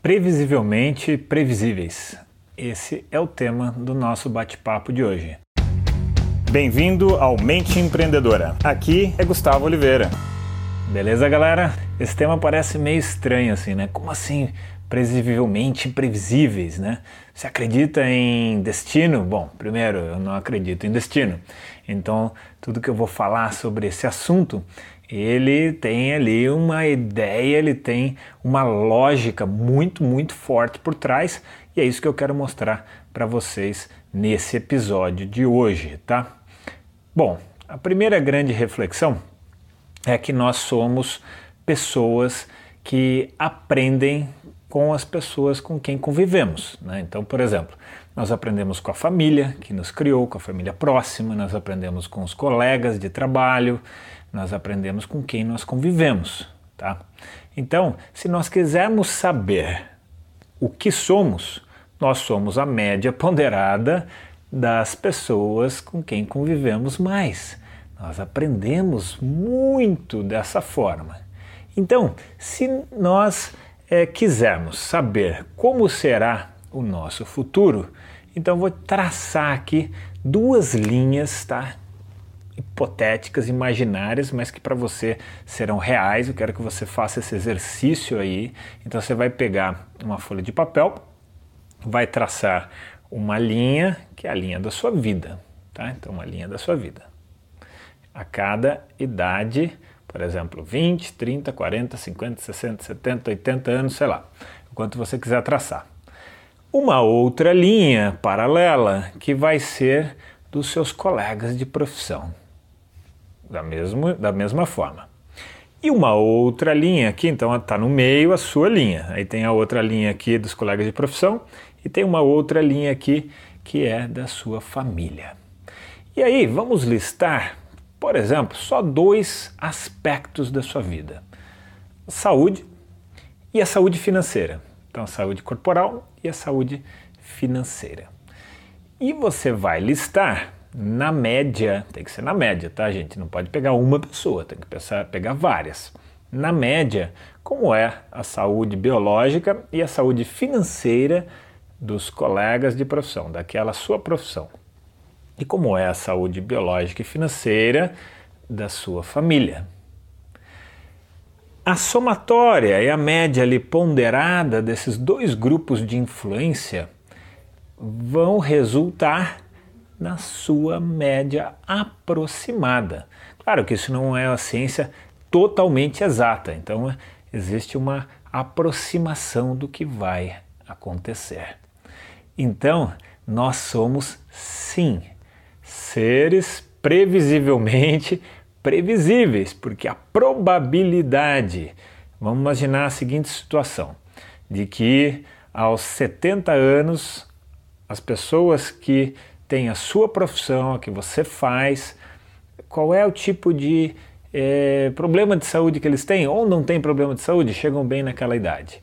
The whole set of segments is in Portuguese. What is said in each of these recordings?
Previsivelmente previsíveis. Esse é o tema do nosso bate-papo de hoje. Bem-vindo ao Mente Empreendedora. Aqui é Gustavo Oliveira. Beleza, galera? Esse tema parece meio estranho assim, né? Como assim previsivelmente imprevisíveis, né? Você acredita em destino? Bom, primeiro, eu não acredito em destino. Então, tudo que eu vou falar sobre esse assunto, ele tem ali uma ideia, ele tem uma lógica muito, muito forte por trás, e é isso que eu quero mostrar para vocês nesse episódio de hoje, tá? Bom, a primeira grande reflexão é que nós somos pessoas que aprendem com as pessoas com quem convivemos. Né? Então, por exemplo, nós aprendemos com a família que nos criou, com a família próxima, nós aprendemos com os colegas de trabalho, nós aprendemos com quem nós convivemos. Tá? Então, se nós quisermos saber o que somos, nós somos a média ponderada das pessoas com quem convivemos mais. Nós aprendemos muito dessa forma. Então, se nós é, quisermos saber como será o nosso futuro, então vou traçar aqui duas linhas, tá? Hipotéticas, imaginárias, mas que para você serão reais. Eu quero que você faça esse exercício aí. Então você vai pegar uma folha de papel, vai traçar uma linha, que é a linha da sua vida, tá? Então uma linha da sua vida. A cada idade por exemplo, 20, 30, 40, 50, 60, 70, 80 anos, sei lá, quanto você quiser traçar. Uma outra linha paralela que vai ser dos seus colegas de profissão, da, mesmo, da mesma forma. E uma outra linha aqui, então está no meio a sua linha. Aí tem a outra linha aqui dos colegas de profissão e tem uma outra linha aqui que é da sua família. E aí, vamos listar por exemplo, só dois aspectos da sua vida: saúde e a saúde financeira. Então, a saúde corporal e a saúde financeira. E você vai listar na média, tem que ser na média, tá, gente? Não pode pegar uma pessoa, tem que pensar, pegar várias. Na média, como é a saúde biológica e a saúde financeira dos colegas de profissão, daquela sua profissão e como é a saúde biológica e financeira da sua família. A somatória e a média ali ponderada desses dois grupos de influência vão resultar na sua média aproximada. Claro que isso não é a ciência totalmente exata, então existe uma aproximação do que vai acontecer. Então, nós somos sim seres previsivelmente previsíveis, porque a probabilidade, vamos imaginar a seguinte situação, de que aos 70 anos as pessoas que têm a sua profissão, a que você faz, qual é o tipo de é, problema de saúde que eles têm, ou não têm problema de saúde, chegam bem naquela idade.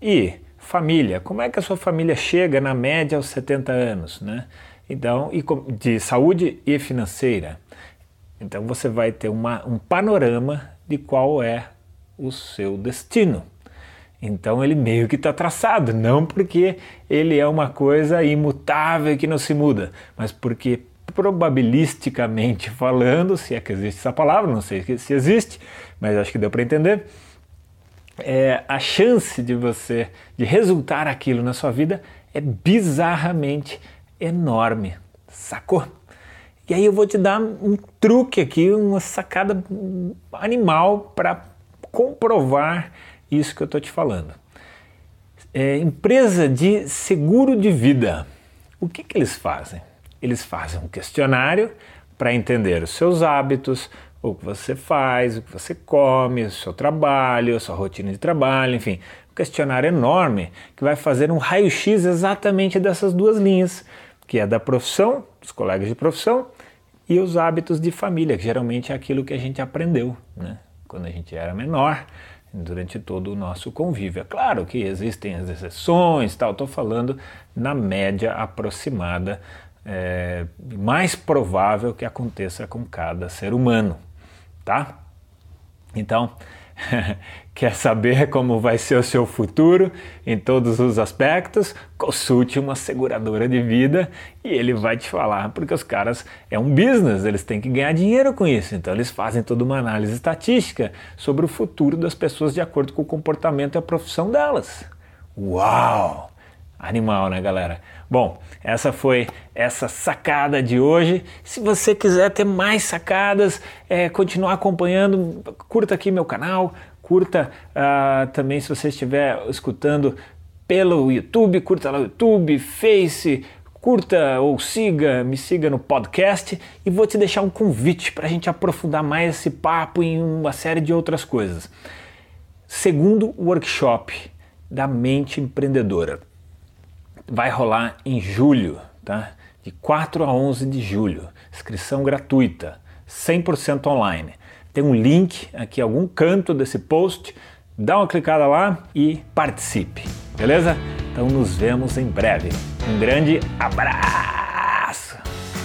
E família, como é que a sua família chega na média aos 70 anos, né? Então, de saúde e financeira. Então você vai ter uma, um panorama de qual é o seu destino. Então ele meio que está traçado, não porque ele é uma coisa imutável que não se muda, mas porque probabilisticamente falando, se é que existe essa palavra, não sei se existe, mas acho que deu para entender, é, a chance de você de resultar aquilo na sua vida é bizarramente enorme, sacou? E aí eu vou te dar um truque aqui, uma sacada animal para comprovar isso que eu estou te falando. É, empresa de seguro de vida. O que, que eles fazem? Eles fazem um questionário para entender os seus hábitos, o que você faz, o que você come, o seu trabalho, a sua rotina de trabalho, enfim, um questionário enorme que vai fazer um raio-x exatamente dessas duas linhas que é da profissão, dos colegas de profissão, e os hábitos de família, que geralmente é aquilo que a gente aprendeu né? quando a gente era menor, durante todo o nosso convívio. É claro que existem as exceções, tal. Estou falando na média aproximada, é, mais provável que aconteça com cada ser humano, tá? Então, Quer saber como vai ser o seu futuro em todos os aspectos? Consulte uma seguradora de vida e ele vai te falar, porque os caras é um business, eles têm que ganhar dinheiro com isso. Então eles fazem toda uma análise estatística sobre o futuro das pessoas de acordo com o comportamento e a profissão delas. Uau! Animal, né, galera? Bom, essa foi essa sacada de hoje. Se você quiser ter mais sacadas, é, continuar acompanhando, curta aqui meu canal, curta uh, também se você estiver escutando pelo YouTube, curta lá o YouTube, Face, curta ou siga, me siga no podcast e vou te deixar um convite para a gente aprofundar mais esse papo em uma série de outras coisas. Segundo workshop da mente empreendedora vai rolar em julho, tá? De 4 a 11 de julho. Inscrição gratuita, 100% online. Tem um link aqui, algum canto desse post. Dá uma clicada lá e participe, beleza? Então nos vemos em breve. Um grande abraço!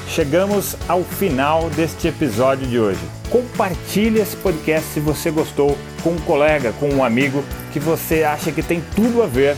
Chegamos ao final deste episódio de hoje. Compartilhe esse podcast se você gostou com um colega, com um amigo que você acha que tem tudo a ver